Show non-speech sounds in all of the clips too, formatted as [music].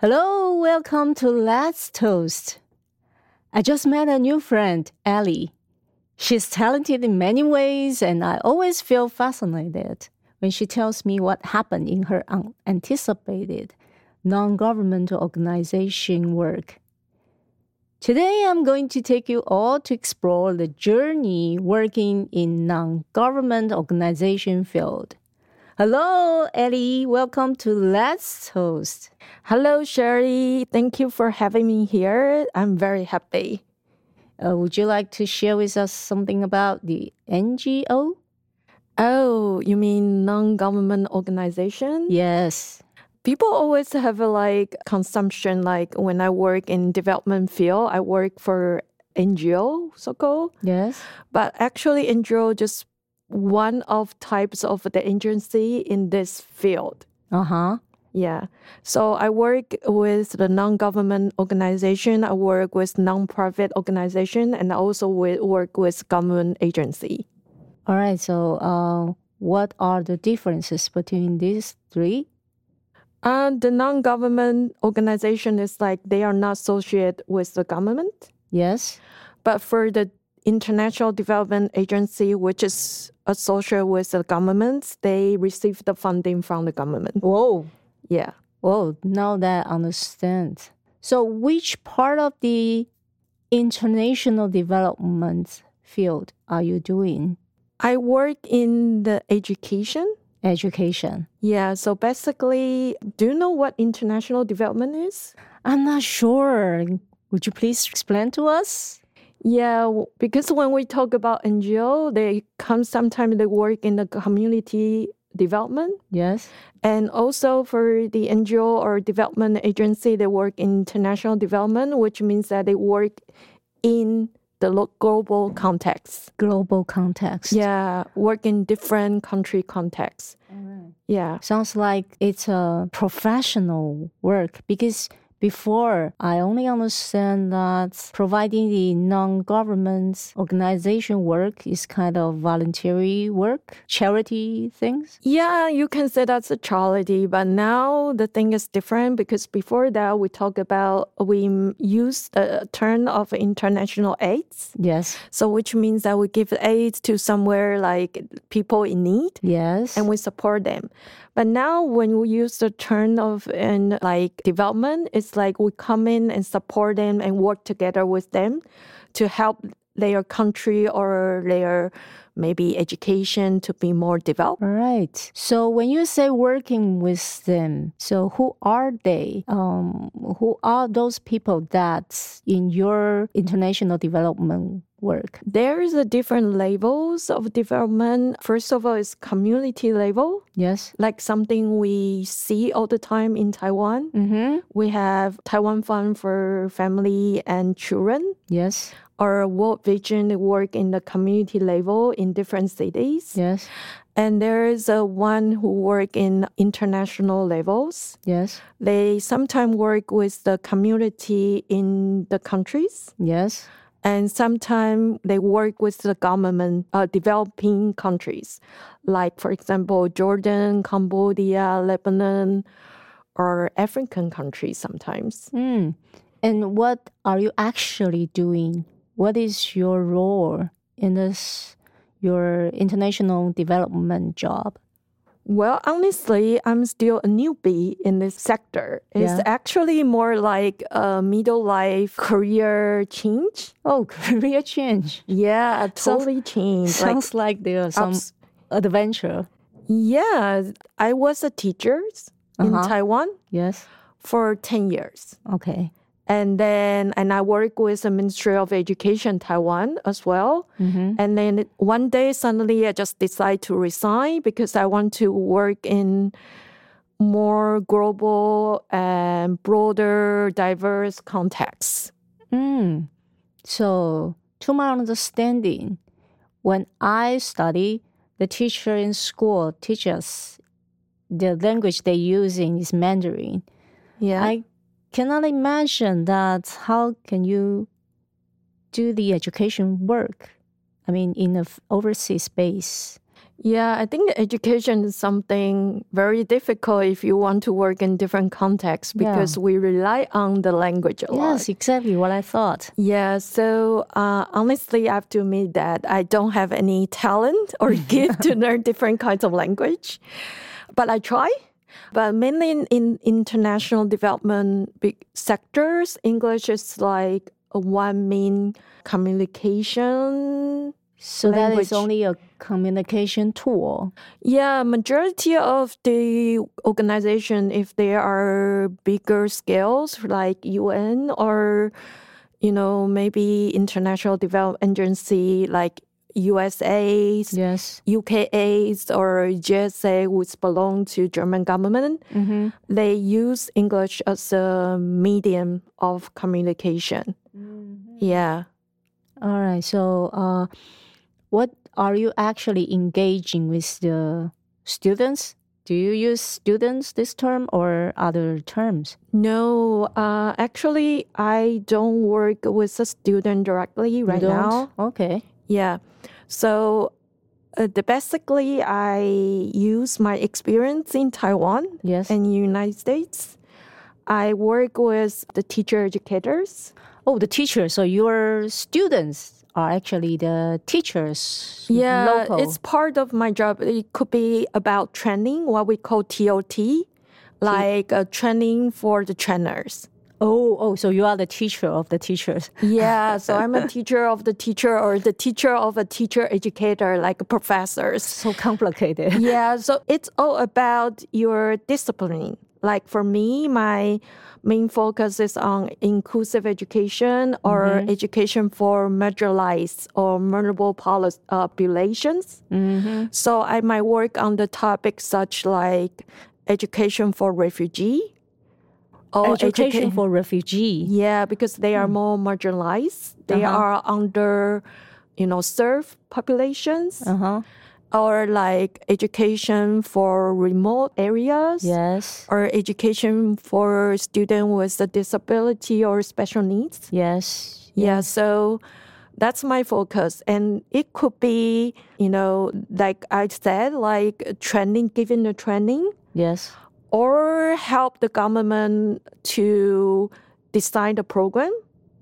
Hello, welcome to Let's Toast. I just met a new friend, Ellie. She's talented in many ways, and I always feel fascinated when she tells me what happened in her unanticipated non governmental organization work. Today, I'm going to take you all to explore the journey working in non government organization field. Hello, Ellie. Welcome to Let's Toast. Hello, Sherry. Thank you for having me here. I'm very happy. Uh, would you like to share with us something about the NGO? Oh, you mean non-government organization? Yes. People always have a like consumption like when I work in development field, I work for NGO, so called. Yes. But actually NGO just one of types of the agency in this field. Uh huh. Yeah. So I work with the non-government organization. I work with non-profit organization, and I also work with government agency. All right. So, uh, what are the differences between these three? Uh, the non-government organization is like they are not associated with the government. Yes. But for the International Development Agency, which is associated with the government, they receive the funding from the government. Whoa. Yeah. Whoa. Now that I understand. So, which part of the international development field are you doing? I work in the education. Education. Yeah. So basically, do you know what international development is? I'm not sure. Would you please explain to us? Yeah, because when we talk about NGO, they come sometimes they work in the community development. Yes. And also for the NGO or development agency, they work in international development, which means that they work in the global context. Global context. Yeah, work in different country contexts. Yeah. Sounds like it's a professional work because before, I only understand that providing the non-government organization work is kind of voluntary work, charity things. Yeah, you can say that's a charity, but now the thing is different because before that we talk about we use the term of international aids. Yes. So which means that we give aid to somewhere like people in need. Yes. And we support them. But now when we use the term of in like development, it's like we come in and support them and work together with them to help their country or their maybe education to be more developed. Right. So when you say working with them, so who are they? Um, who are those people that in your international development work? There is a different levels of development. First of all, is community level. Yes. Like something we see all the time in Taiwan. Mm-hmm. We have Taiwan Fund for Family and Children. Yes. Our World Vision work in the community level in different cities. Yes. And there is a one who work in international levels. Yes. They sometimes work with the community in the countries. Yes and sometimes they work with the government uh, developing countries like for example jordan cambodia lebanon or african countries sometimes mm. and what are you actually doing what is your role in this your international development job well, honestly, I'm still a newbie in this sector. It's Yeah. actually more like a middle life career change. Oh, [laughs] career change. Yeah, Sounds- totally change. Sounds like there's some ups- adventure. yeah, I was a teacher in Uh-huh. Taiwan Yes. for 10 years. Okay. And then, and I work with the Ministry of Education Taiwan as well. Mm-hmm. And then one day, suddenly, I just decide to resign because I want to work in more global and broader, diverse contexts. Mm. So, to my understanding, when I study, the teacher in school teaches the language they're using is Mandarin. Yeah. I cannot imagine that how can you do the education work? I mean, in an overseas space. Yeah, I think education is something very difficult if you want to work in different contexts Yeah. because we rely on the language a lot. Yes, exactly what I thought. Yeah, so uh, honestly, I have to admit that I don't have any talent or [laughs] gift to learn different kinds of language, but I try. But mainly in, in international development big sectors, English is like a one main communication. So that is only a communication tool. Yeah, majority of the organization, if there are bigger scales like UN or you know maybe international development agency like USAID, Yes. UK Aid, or GSA, which belong to German government, Mm-hmm. they use English as a medium of communication. Yeah. All right. So, uh, what are you actually engaging with the students? Do you use students this term or other terms? No, uh, actually, I don't work with a student directly right now. Okay. Yeah. So, uh, the, basically, I use my experience in Taiwan Yes. and United States. I work with the teacher educators. oh, the teachers. So your students are actually the teachers. Yeah, Local. it's part of my job. It could be about training, what we call TOT, like uh, training for the trainers. Oh, oh. So you are the teacher of the teachers. Yeah, [laughs] so I'm a teacher of the teacher or the teacher of a teacher educator, like professors. So complicated. [laughs] Yeah, so it's all about your discipline. Like for me, my main focus is on inclusive education or education for marginalized or vulnerable uh, populations. Mm-hmm. So I might work on the topics such like education for refugee or Education educa- for refugee. yeah, because they are more marginalized. They Uh-huh. are under, you know, served populations Uh huh. or like education for remote areas Yes. or education for student with a disability or special needs. Yes. Yeah, so that's my focus. And it could be, you know, like I said, like training, giving the training Yes. Or help the government to design the program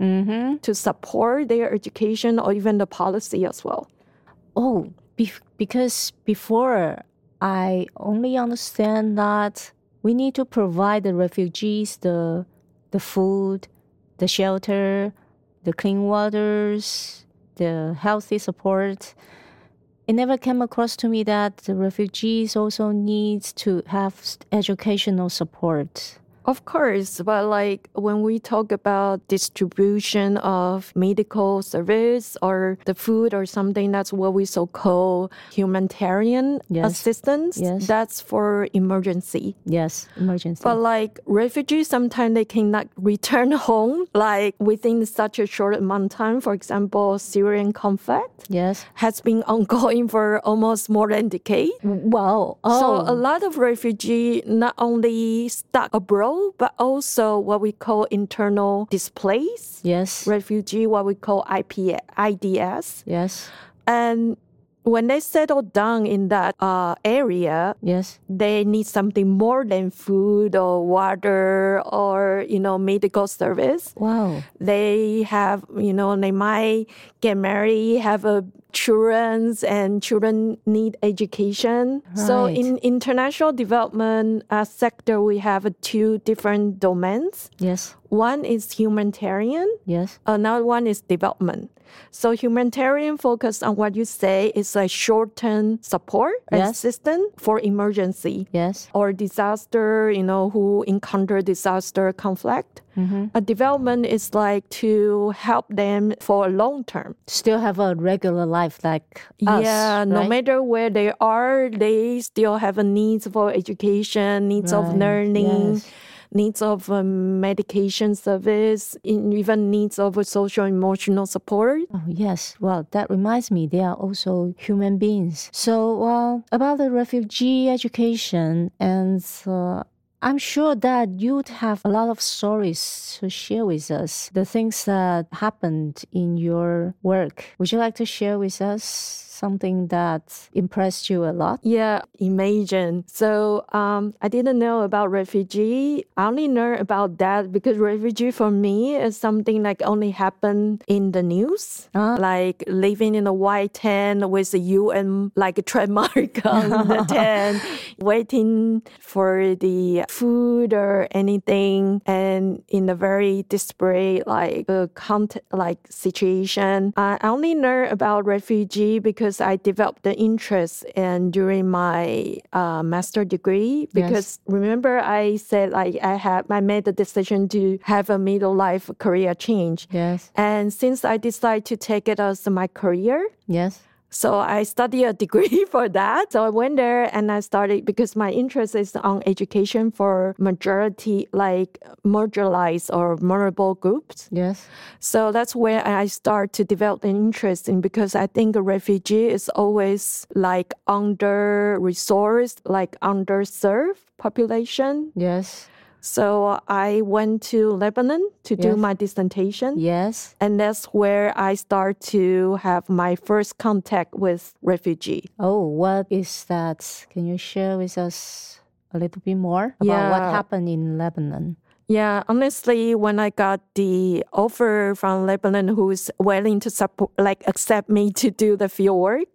Mm-hmm. to support their education or even the policy as well. Oh, because before I only understand that we need to provide the refugees the the food, the shelter, the clean waters, the healthy support. It never came across to me that the refugees also need to have educational support. Of course, but like when we talk about distribution of medical service or the food or something, that's what we so call humanitarian Yes. assistance. Yes. That's for emergency. Yes, emergency. But like refugees, sometimes they cannot return [laughs] home like within such a short amount of time. For example, Syrian conflict yes. has been [laughs] ongoing for almost more than a decade. Wow. Oh. So a lot of refugee not only stuck abroad, but also what we call internal displaced yes. refugee, what we call IP, IDS. Yes. And when they settle down in that uh, area, Yes. they need something more than food or water or you know medical service. Wow. They have you know they might get married, have a children, and children need education. Right. So in international development uh, sector, we have two different domains. Yes. One is humanitarian. Yes. Another one is development. So humanitarian focus on what you say is a short-term support Yes. assistance for emergency Yes. or disaster, you know, who encounter disaster conflict. A development is like to help them for a long term. Still have a regular life like us. yeah, no matter where they are, they still have a needs for education, needs of learning, yes. needs of um, medication service, in- even needs of social emotional support. Oh, yes. Well, that reminds me, they are also human beings. So, uh, about the refugee education, and uh, I'm sure that you'd have a lot of stories to share with us, the things that happened in your work. Would you like to share with us something that impressed you a lot? Yeah, imagine. So um, I didn't know about refugee. I only know about that because refugee for me is something like only happen in the news, Ah. like living in a white tent with a UN like a trademark [laughs] on the [laughs] tent, waiting for the food or anything, and in a very desperate like uh, cont- like situation. I only know about refugee because I developed the interest and during my uh, master degree because remember I said like I had I made the decision to have a middle life career change. Yes. And since I decided to take it as my career, Yes. So I studied a degree [laughs] for that. So I went there and I started because my interest is on education for majority, like marginalized or vulnerable groups. Yes. So that's where I start to develop an interest in because I think a refugee is always like under resourced, like underserved population. Yes. So I went to Lebanon to do my dissertation. Yes. And that's where I start to have my first contact with refugee. Oh, what is that? Can you share with us a little bit more about what happened in Lebanon? Yeah, honestly, when I got the offer from Lebanon, who's willing to support, like accept me to do the field work,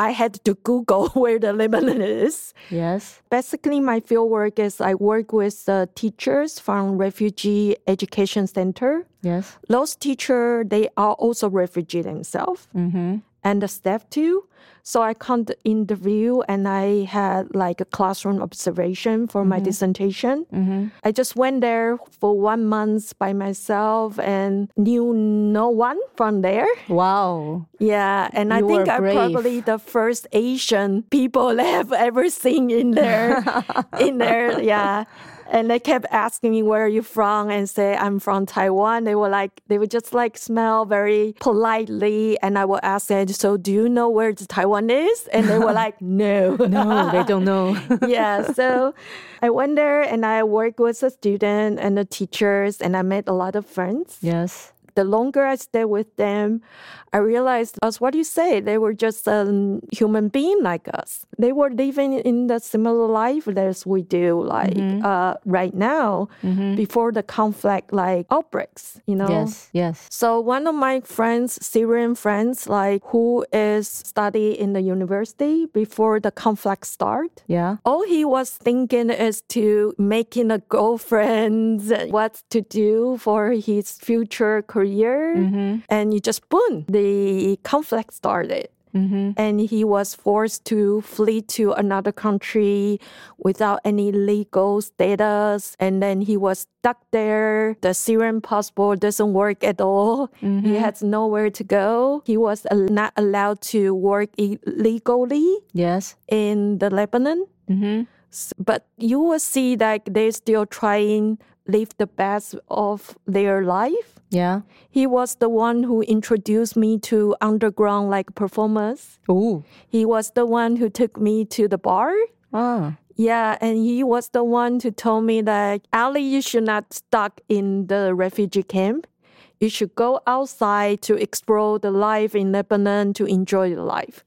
I had to Google [laughs] where the Lebanon is. Yes. Basically, my field work is I work with the teachers from Refugee Education Center. Yes. Those teachers, they are also refugee themselves. Mm-hmm. And the staff too. So I come to interview and I had like a classroom observation for my dissertation. Mm-hmm. I just went there for one month by myself and knew no one from there. Wow. Yeah, and I think I'm probably the first Asian people [laughs] I have ever seen in there. [laughs] in there, yeah. And they kept asking me where are you from and say I'm from Taiwan. They were like they would just like smell very politely and I would ask them, so do you know where Taiwan is? And they were [laughs] like, no. No, they don't know. [laughs] yeah. So I went there and I worked with the student and the teachers and I made a lot of friends yes. The longer I stayed with them, I realized, as what you say, they were just a human being like us. They were living in the similar life as we do, like uh, right now, before the conflict, like outbreaks, you know. Yes. Yes. So one of my friends, Syrian friends, like who is study in the university before the conflict start, Yeah. all he was thinking is to making a girlfriend, [laughs] what to do for his future career. Year and you just boom, the conflict started. Mm-hmm. And he was forced to flee to another country without any legal status. And then he was stuck there. The Syrian passport doesn't work at all. He has nowhere to go. He was not allowed to work illegally Yes. in the Lebanon. Mm-hmm. But you will see that they're still trying live the best of their life. Yeah. He was the one who introduced me to underground like performers. Oh. He was the one who took me to the bar. Ah. Yeah, and he was the one who told me that Ali, you should not stuck in the refugee camp. You should go outside to explore the life in Lebanon to enjoy the life.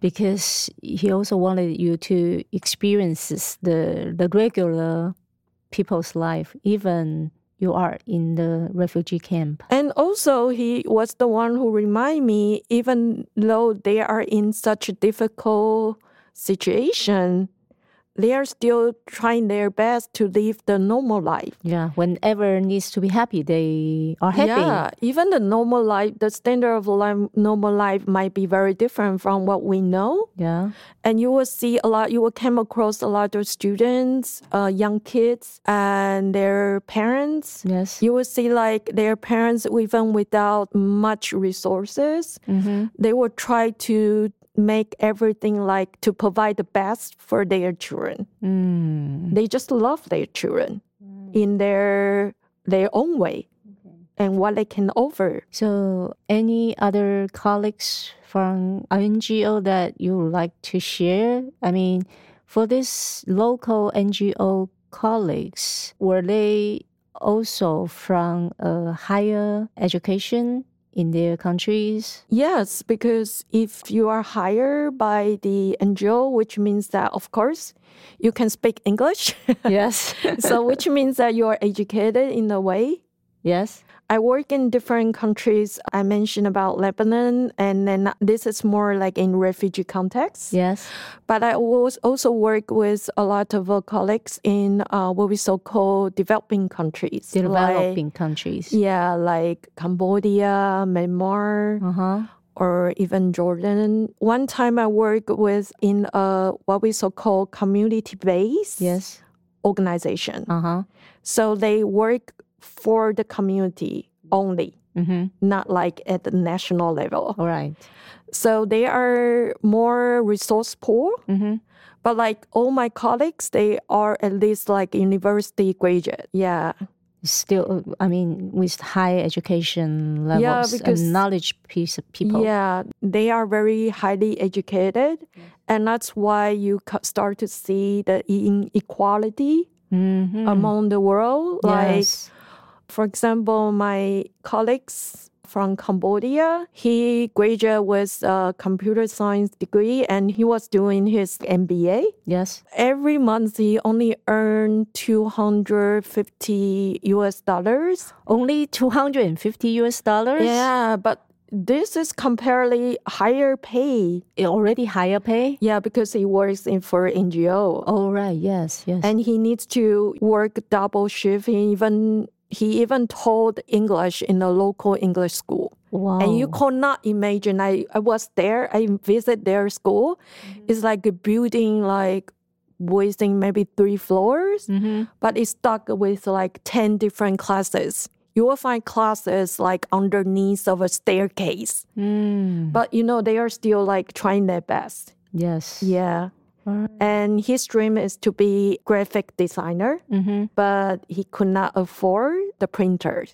Because he also wanted you to experience the the regular people's life, even you are in the refugee camp. And also, he was the one who remind me, even though they are in such a difficult situation, they are still trying their best to live the normal life. Yeah. Whenever needs to be happy, they are happy. Yeah, even the normal life, the standard of life, normal life might be very different from what we know. Yeah. And you will see a lot, you will come across a lot of students, uh, young kids, and their parents. Yes. You will see like their parents, even without much resources, Mm-hmm. they will try to make everything like to provide the best for their children. Mm. They just love their children in their their own way and what they can offer. So, any other colleagues from NGO that you would like to share? I mean, for this local NGO colleagues, were they also from a higher education in their countries? Yes, because if you are hired by the NGO, which means that, of course, you can speak English. [laughs] Yes. so, which means that you are educated in a way. Yes. I work in different countries. I mentioned about Lebanon, and then this is more like in refugee context. Yes. But I was also work with a lot of colleagues in uh, what we so called developing countries. like- Developing countries. yeah, like Cambodia, Myanmar, Uh huh. or even Jordan. One time I worked with in a what we so called community based Yes. organization. Uh huh. So they work for the community only, Mm-hmm. not like at the national level. All right. So they are more resource poor. Mm-hmm. But like all my colleagues, they are at least like university graduate. Yeah. Still, I mean, with high education levels Yeah, because- and knowledge piece of people. Yeah, they are very highly educated. And that's why you start to see the inequality Mm-hmm. among the world. Like, yes. For example, my colleagues from Cambodia, he graduated with a computer science degree and he was doing his MBA. Yes. Every month, he only earned 250 US dollars. Only 250 US dollars? Yeah, but this is comparatively higher pay. Already higher pay? Yeah, because he works in for NGO. Oh, right. Yes. Yes. And he needs to work double shift. He even he even taught English in a local English school. wow. And you cannot imagine. I, I was there. I visit their school. It's like a building like within maybe three floors, Mhm. but it's stuck with like ten different classes. You will find classes like underneath of a staircase. Mm. But you know, they are still like trying their best. Yes. Yeah. And his dream is to be graphic designer, Mm-hmm. but he could not afford the printer.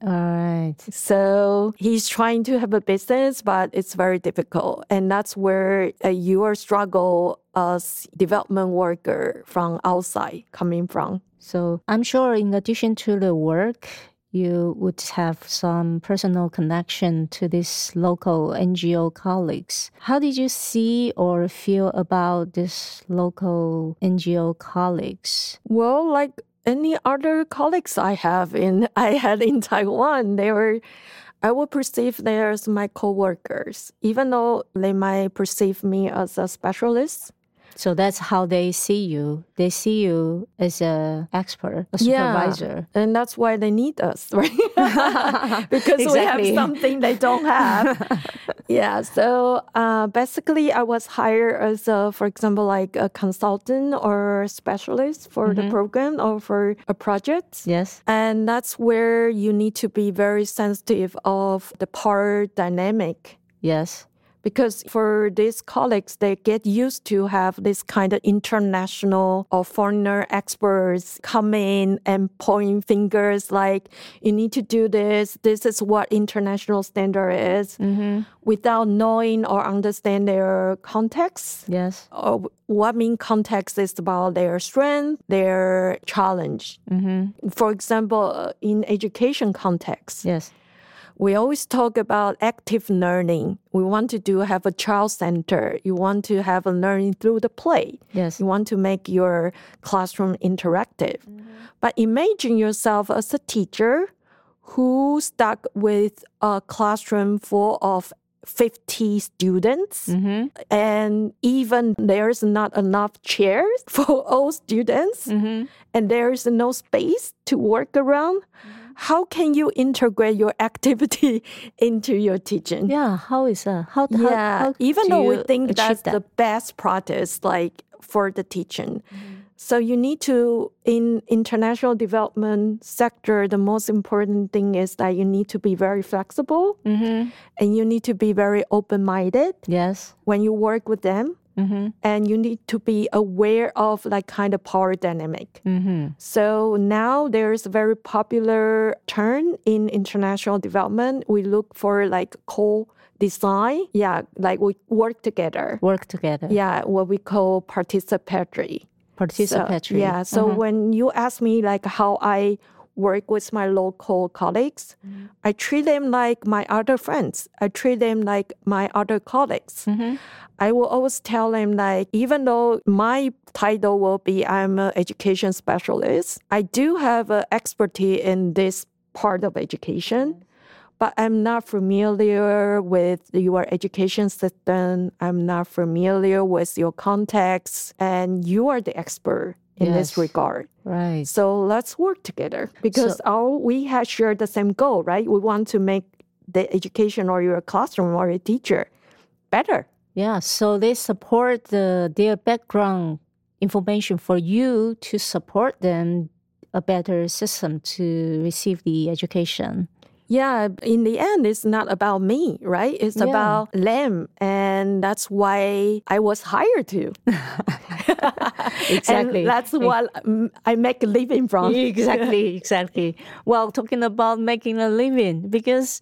All right. So he's trying to have a business, but it's very difficult. And that's where uh, your struggle as development worker from outside coming from. So I'm sure in addition to the work, you would have some personal connection to these local NGO colleagues. How did you see or feel about these local NGO colleagues? Well, like any other colleagues I have in [laughs] I had in Taiwan, they were I would perceive them as my coworkers, even though they might perceive me as a specialist. So that's how they see you. They see you as a expert, a Yeah. supervisor. And that's why they need us, [laughs] right? [laughs] because we have something they don't have. [laughs] yeah. So uh, basically, I was hired as, a, for example, like a consultant or specialist for the program or for a project. Yes. And that's where you need to be very sensitive of the power dynamic Yes. Because for these colleagues they get used to have this kind of international or foreigner experts come in and point fingers like you need to do this. This is what international standard is without knowing or understand their context. Yes. or what mean context is about their strength their challenge. For example uh, in education context. Yes. We always talk about active learning. We want to do have a child center. You want to have a learning through the play. Yes. You want to make your classroom interactive. But imagine yourself as a teacher who stuck with a classroom full of 50 students Mm-hmm. and even there's not enough chairs [laughs] for all students Mm-hmm. and there's no space to work around how can you integrate your [laughs] activity into your teaching Yeah. How is that? How, how- yeah how even do though we think that's that? the best practice like for the teaching Mm-hmm. so you need to in international development sector the most important thing is that you need to be very flexible Mhm. and you need to be very open-minded Yes. when you work with them Mm-hmm. and you need to be aware of like kind of power dynamic Mm-hmm. so now there's a very popular turn in international development we look for like co-design yeah like we work together Work together. yeah what we call participatory So, Participatory. yeah so Mhm. when you ask me like how i work with my local colleagues, mm-hmm. I treat them like my other friends. I treat them like my other colleagues. Mm-hmm. I will always tell them like, even though my title will be I'm an education specialist, I do have an expertise in this part of education mm-hmm. but I'm not familiar with your education system. I'm not familiar with your context, and you are the expert in this regard. Right. So let's work together because our we have shared the same goal, right? We want to make the education or your classroom or your teacher better. Yeah. So they support the, their background information for you to support them a better system to receive the education. Yeah, in the end, it's not about me, right? It's Yeah. about them. And that's why I was hired to. [laughs] [laughs] Exactly. And that's what mm, I make a living from. exactly, [laughs] exactly. Well, talking about making a living, because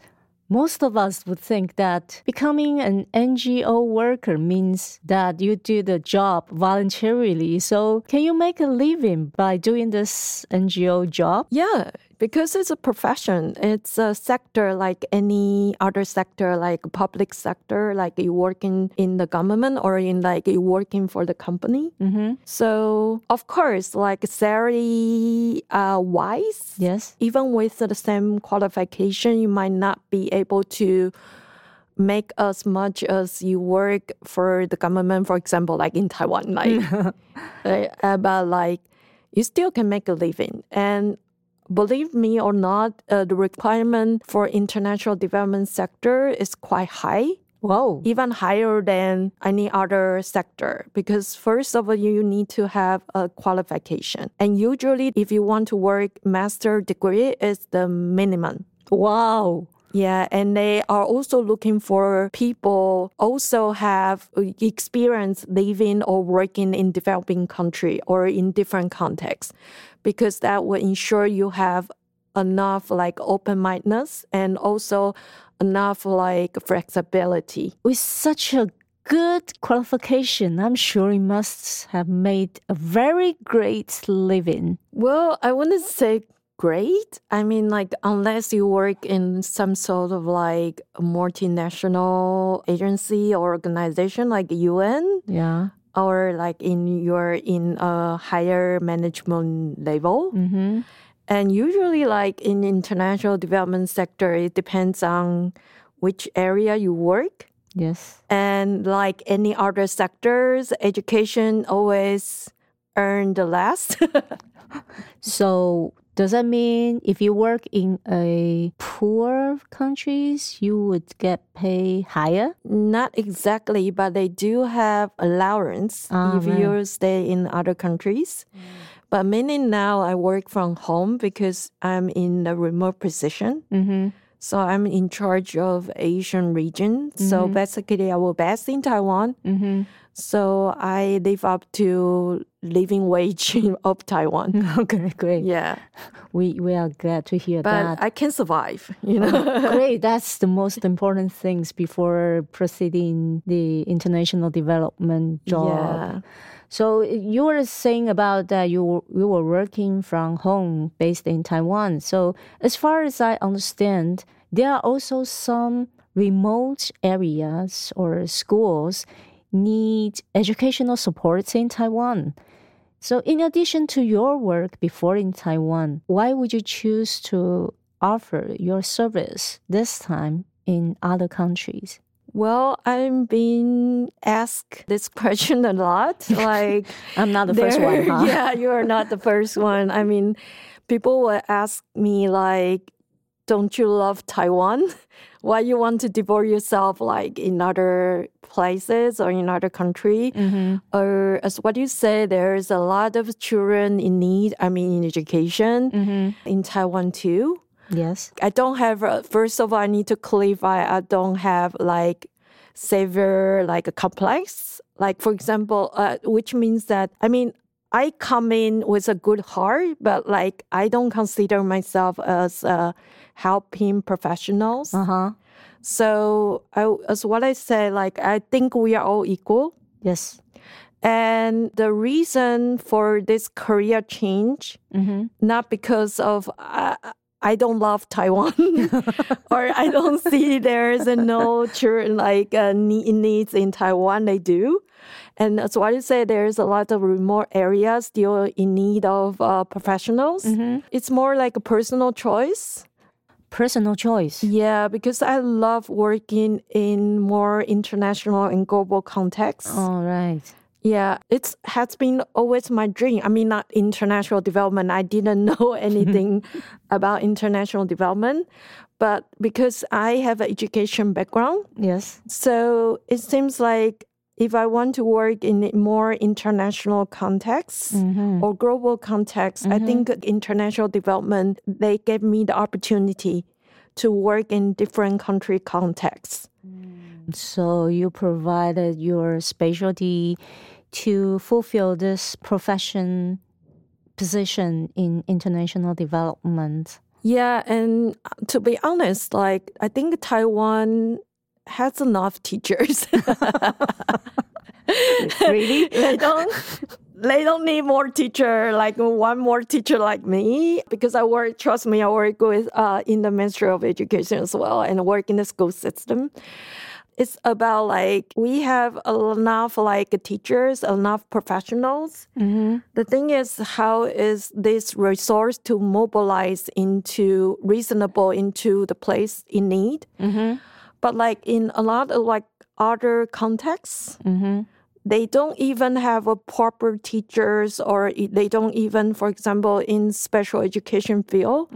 most of us would think that becoming an NGO worker means that you do the job voluntarily. So, can you make a living by doing this NGO job? Yeah, because it's a profession. It's a sector like any other sector, like public sector, like you working in the government or in like you working for the company. Mm-hmm. So of course, like salary uh, wise, Yes. even with the same qualification, you might not be able to make as much as you work for the government, for example, like in Taiwan, like, [laughs] uh, but like you still can make a living. And believe me or not, uh, the requirement for international development sector is quite high Whoa. even higher than any other sector because first of all you need to have a qualification and usually if you want to work master degree is the minimum Wow. Yeah and they are also looking for people also have uh, experience living or working in developing country or in different contexts because that will ensure you have enough like open-mindedness and also enough like flexibility With such a good qualification, I'm sure you must have made a very great living. Well, I wouldn't say great. I mean, like, unless you work in some sort of like multinational agency or organization like UN, Yeah. or like in you're in a higher management level. Mm-hmm. And usually, like in international development sector, it depends on which area you work. Yes. And like any other sectors, education always earn the last. [laughs] So does that mean if you work in a poor countries, you would get paid higher? Not exactly, but they do have allowance Ah, if right. you stay in other countries. But mainly now I work from home because I'm in a remote position. Mm-hmm. So I'm in charge of Asian region. So basically I will best in Taiwan. Mm-hmm. So I live up to living wage [laughs] of Taiwan. [laughs] Okay, great. Yeah. We we are glad to hear But that. I can survive, you oh, know. [laughs] Great. That's the most important things before proceeding the international development job. Yeah. So you were saying about that you you were working from home based in Taiwan. So as far as I understand, there are also some remote areas or schools need educational supports in Taiwan. So in addition to your work before in Taiwan, why would you choose to offer your service this time in other countries? Well, I'm being asked this [laughs] question a lot. [laughs] Like I'm not the first one, [laughs] huh? Yeah, you are not the first one. I mean, people will ask me like, "Don't you love Taiwan? [laughs] Why you want to devote yourself like in other places or in other country?" Mm-hmm. Or as what you say, there's a lot of children in need. I mean, in education Mm-hmm. in Taiwan too. Yes. I don't have. uh, First of all, I need to clarify. I don't have like severe like a complex. Like for example, uh, which means that I mean I come in with a good heart, but like I don't consider myself as uh, helping professionals. Uh huh. So I, as what I say, like I think we are all equal. Yes. And the reason for this career change, not because of uh, I don't love Taiwan [laughs] or I don't see there's no children like uh, needs in Taiwan. They do. And that's why you say there's a lot of remote areas still in need of uh, professionals. It's more like a personal choice. Personal choice. Yeah, because I love working in more international and global contexts. All right. Yeah, it has been always my dream. I mean, not international development. I didn't [laughs] know anything [laughs] about international development, but because I have an education background, Yes. so it seems like if I want to work in a more international context mm-hmm. or global context, I mm-hmm. think international development they gave me the opportunity to work in different country contexts. So you provided your specialty to fulfill this profession position in international development. Yeah, and to be honest, like I think Taiwan has enough teachers. [laughs] Really? [laughs] they don't they don't need more teacher like one more teacher like me because I work trust me I work with uh, in the Ministry of Education as well and work in the school system. It's about like we have enough like teachers, enough professionals. The thing is, how is this resource to mobilize into reasonable into the place in need? But like in a lot of like other contexts, they don't even have a proper teachers or they don't even for example in special education field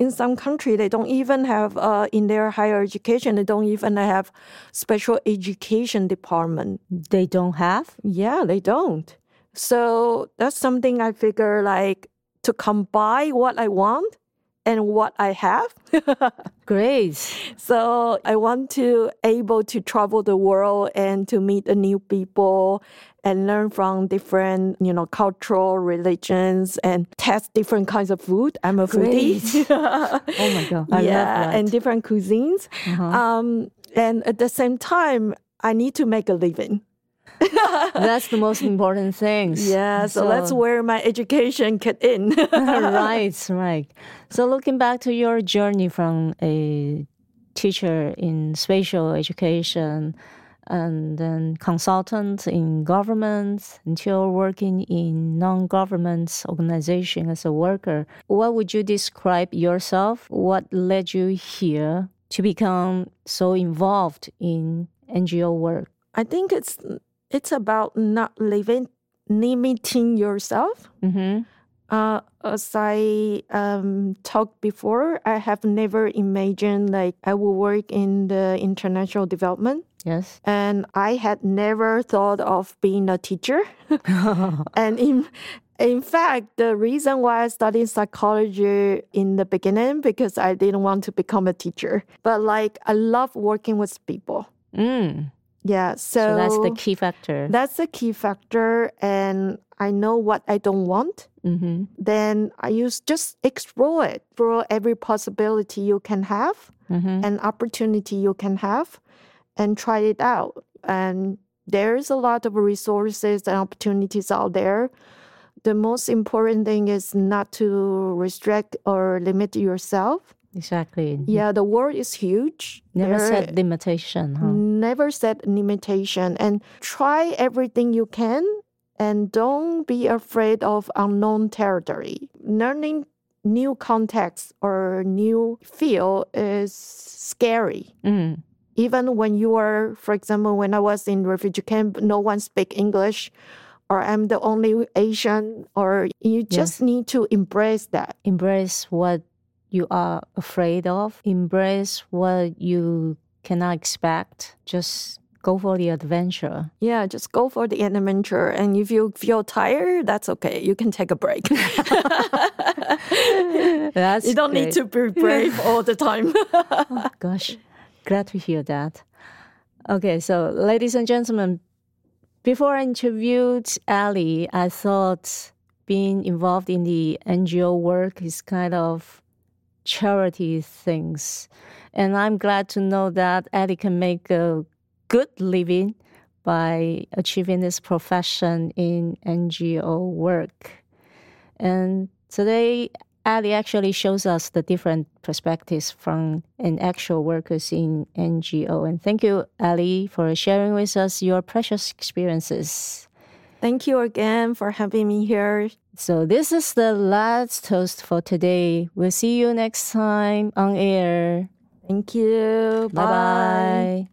in some country they don't even have uh, in their higher education they don't even have special education department. They don't have? yeah they don't. So that's something i figure like to combine what i want and what i have [laughs] Great. so I want to able to travel the world and to meet the new people and learn from different, you know, cultural religions and test different kinds of food. I'm a foodie. [laughs] Oh my God. I yeah, love that. Uh-huh. and different cuisines. Um, and at the same time, I need to make a living. [laughs] That's the most important thing. Yeah, so, that's where my education get in. [laughs] right, [laughs] right. So looking back to your journey from a teacher in special education and then consultant in government until working in non-government organization as a worker, what would you describe yourself? What led you here to become so involved in NGO work? I think it's it's about not living limiting yourself. Mm-hmm. Uh, as I um, talked before, I have never imagined like I will work in the international development, Yes. and I had never thought of being a teacher. [laughs] [laughs] and in in fact, the reason why I studied psychology in the beginning because I didn't want to become a teacher, but like I love working with people. Mm. Yeah, So that's the key factor. that's the key factor, and I know what I don't want. mm-hmm. Then I use just explore it, explore every possibility you can have, Mm-hmm. an opportunity you can have, and try it out. And there's a lot of resources and opportunities out there. The most important thing is not to restrict or limit yourself. Exactly. Yeah, the world is huge. Never There- set limitation, huh? never set limitation and try everything you can and don't be afraid of unknown territory learning new context or new field is scary Mm. even when you are for example when i was in refugee camp no one speak english or i'm the only asian or you just need to embrace that Embrace what you are afraid of. Embrace what you cannot expect. Just go for the adventure. yeah just go for the adventure and if you feel tired that's okay you can take a break [laughs] That's You don't need to be brave all the time. [laughs] Oh, gosh, glad to hear that. Okay, so ladies and gentlemen, before I interviewed Ali, I thought being involved in the NGO work is kind of charity things. And I'm glad to know that Ali can make a good living by achieving this profession in NGO work. And today, Ali actually shows us the different perspectives from an actual workers in NGO. And thank you, Ali, for sharing with us your precious experiences. Thank you again for having me here. So this is the last toast for today. We'll see you next time on air. Thank you. Bye bye.